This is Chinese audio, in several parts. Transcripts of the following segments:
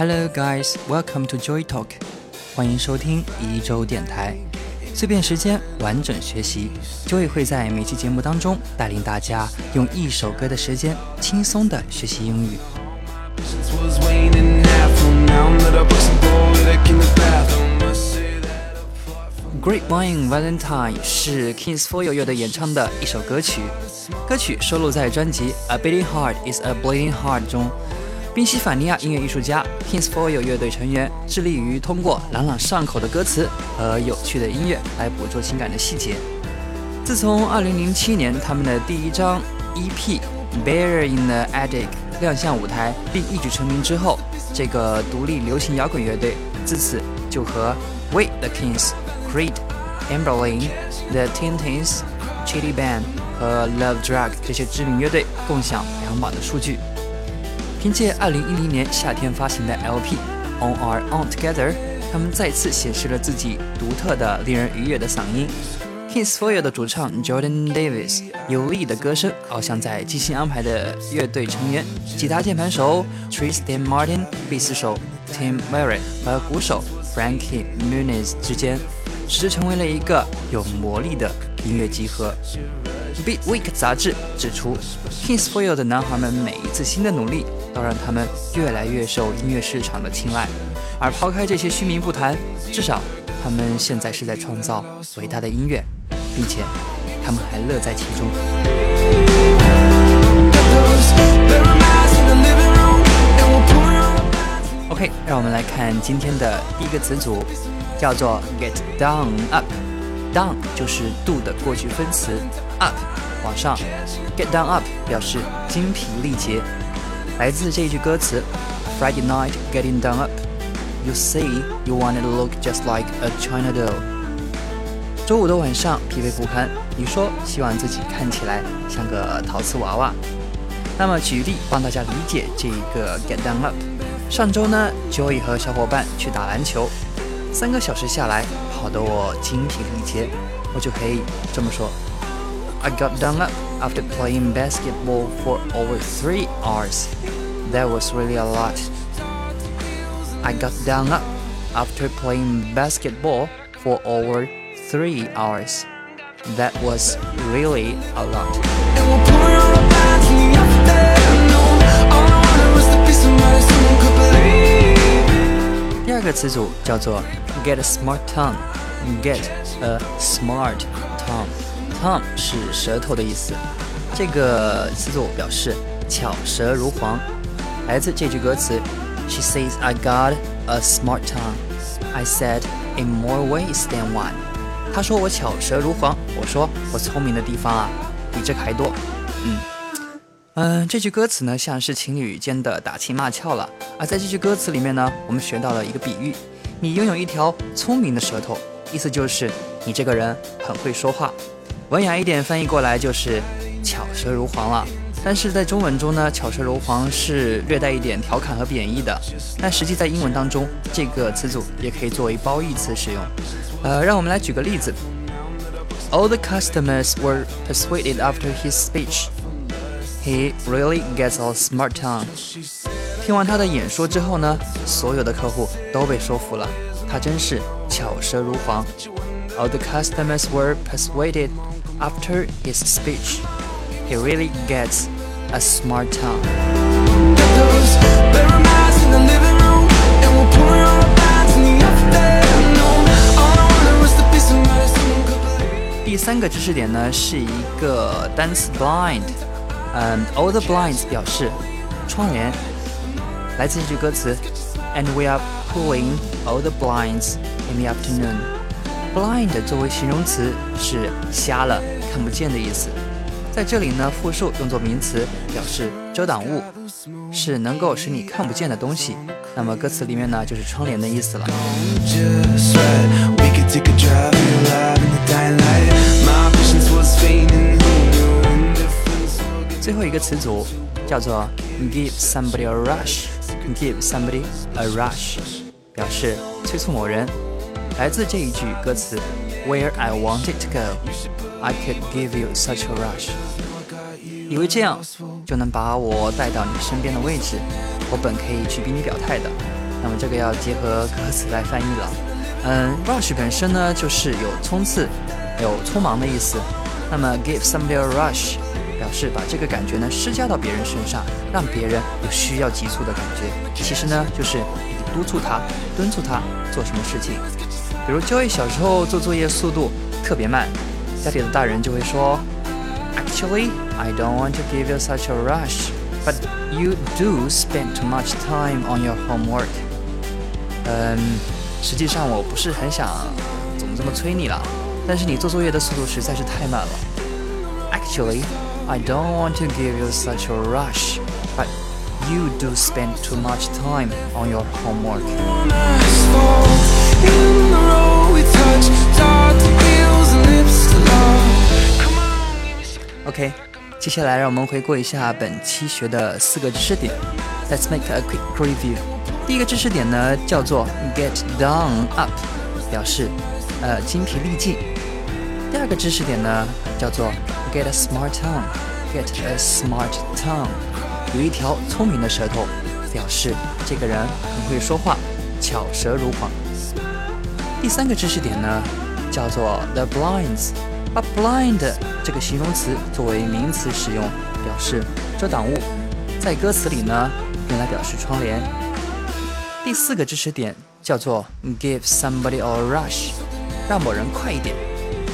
Hello guys, welcome to Joy Talk，欢迎收听一周电台，碎片时间完整学习。Joy 会在每期节目当中带领大家用一首歌的时间轻松的学习英语。Grapevine Valentine 是 Kings for You 乐队演唱的一首歌曲，歌曲收录在专辑《A Beating Heart Is a Bleeding Heart》中。宾夕法尼亚音乐艺术家 Kings f o y l 乐队成员致力于通过朗朗上口的歌词和有趣的音乐来捕捉情感的细节。自从2007年他们的第一张 EP《Bear in the Attic》亮相舞台并一举成名之后，这个独立流行摇滚乐队自此就和 We the Kings、Creed、Amberlin、The Teen Titans、Chili Band 和 Love Drug 这些知名乐队共享两榜的数据。凭借2010年夏天发行的 LP《On Our Own Together》，他们再次显示了自己独特的、令人愉悦的嗓音。Kings for You 的主唱 Jordan Davis 有力的歌声，翱翔在精心安排的乐队成员吉他键盘手 Tristan Martin、贝斯手 Tim Merritt 和鼓手 Frankie Muniz 之间，使之成为了一个有魔力的音乐集合。Beat Week 杂志指出，Kings for You 的男孩们每一次新的努力。都让他们越来越受音乐市场的青睐，而抛开这些虚名不谈，至少他们现在是在创造伟大的音乐，并且他们还乐在其中。OK，让我们来看今天的第一个词组，叫做 get down up。down 就是 do 的过去分词，up 往上，get down up 表示精疲力竭。来自这一句歌词：Friday night getting down up, you say you wanted to look just like a China doll。周五的晚上疲惫不堪，你说希望自己看起来像个陶瓷娃娃。那么举例帮大家理解这一个 get down up。上周呢，Joey 和小伙伴去打篮球，三个小时下来，跑得我精疲力竭，我就可以这么说 ：I got done up。after playing basketball for over three hours. That was really a lot. I got down up after playing basketball for over three hours. That was really a lot. 第二个词组叫做 get a smart tongue. Get a smart tongue. Tongue 是舌头的意思，这个词组表示巧舌如簧，来自这句歌词：She says I got a smart tongue. I said in more ways than one. 她说我巧舌如簧，我说我聪明的地方啊比这个还多。嗯嗯，这句歌词呢像是情侣间的打情骂俏了。而在这句歌词里面呢，我们学到了一个比喻：你拥有一条聪明的舌头，意思就是你这个人很会说话。文雅一点翻译过来就是巧舌如簧了，但是在中文中呢，巧舌如簧是略带一点调侃和贬义的。但实际在英文当中，这个词组也可以作为褒义词使用。呃，让我们来举个例子：All the customers were persuaded after his speech. He really gets a smart tongue. 听完他的演说之后呢，所有的客户都被说服了，他真是巧舌如簧。All the customers were persuaded after his speech. He really gets a smart tongue. 第三个知识点呢，是一个单词 blind。嗯，all the blinds 表示窗帘，来自这句歌词，And we are pulling all the blinds in the afternoon. Blind 作为形容词是瞎了、看不见的意思。在这里呢，复数用作名词，表示遮挡物，是能够使你看不见的东西。那么歌词里面呢，就是窗帘的意思了。最后一个词组叫做 give somebody a rush，give somebody a rush，表示催促某人。来自这一句歌词，Where I wanted to go, I could give you such a rush。以为这样就能把我带到你身边的位置，我本可以去逼你表态的，那么这个要结合歌词来翻译了。嗯，rush 本身呢就是有冲刺、有匆忙的意思。那么 give somebody a rush 表示把这个感觉呢施加到别人身上，让别人有需要急促的感觉。其实呢就是你督促他、敦促他做什么事情。比如 Joey 小时候做作业速度特别慢，家里的大人就会说，Actually I don't want to give you such a rush。But you do spend too much time on your homework。嗯，实际上我不是很想总这么催你了，但是你做作业的速度实在是太慢了。Actually, I don't want to give you such a rush, but you do spend too much time on your homework. OK。接下来，让我们回顾一下本期学的四个知识点。Let's make a quick review。第一个知识点呢，叫做 get down up，表示呃精疲力尽。第二个知识点呢，叫做 get a smart tongue。get a smart tongue，有一条聪明的舌头，表示这个人很会说话，巧舌如簧。第三个知识点呢，叫做 the blinds。把 blind 这个形容词作为名词使用，表示遮挡物，在歌词里呢用来表示窗帘。第四个知识点叫做 give somebody a rush，让某人快一点，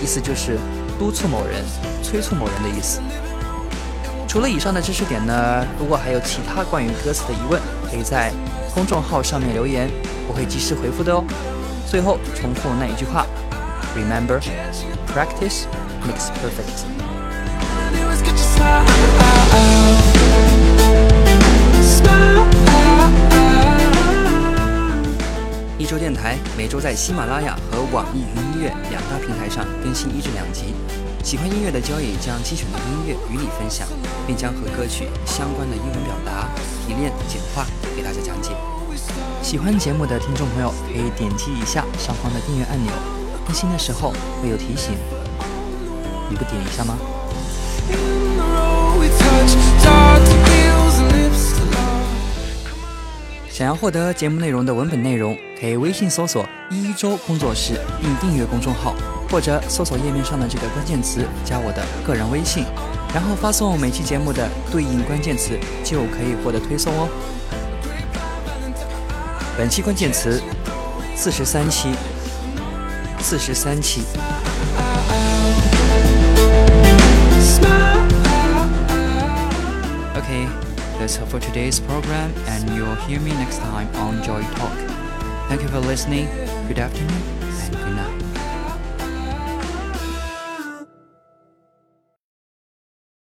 意思就是督促某人、催促某人的意思。除了以上的知识点呢，如果还有其他关于歌词的疑问，可以在公众号上面留言，我会及时回复的哦。最后重复那一句话：Remember。Practice makes perfect。一周电台每周在喜马拉雅和网易云音乐两大平台上更新一至两集。喜欢音乐的交易将精选的音乐与你分享，并将和歌曲相关的英文表达提炼简化给大家讲解。喜欢节目的听众朋友可以点击一下上方的订阅按钮。更新的时候会有提醒，你不点一下吗？想要获得节目内容的文本内容，可以微信搜索“一周工作室”并订阅公众号，或者搜索页面上的这个关键词加我的个人微信，然后发送每期节目的对应关键词，就可以获得推送哦。本期关键词：四十三期。四十三期。Okay, that's all for today's program, and you'll hear me next time on Joy Talk. Thank you for listening. Good afternoon and good night.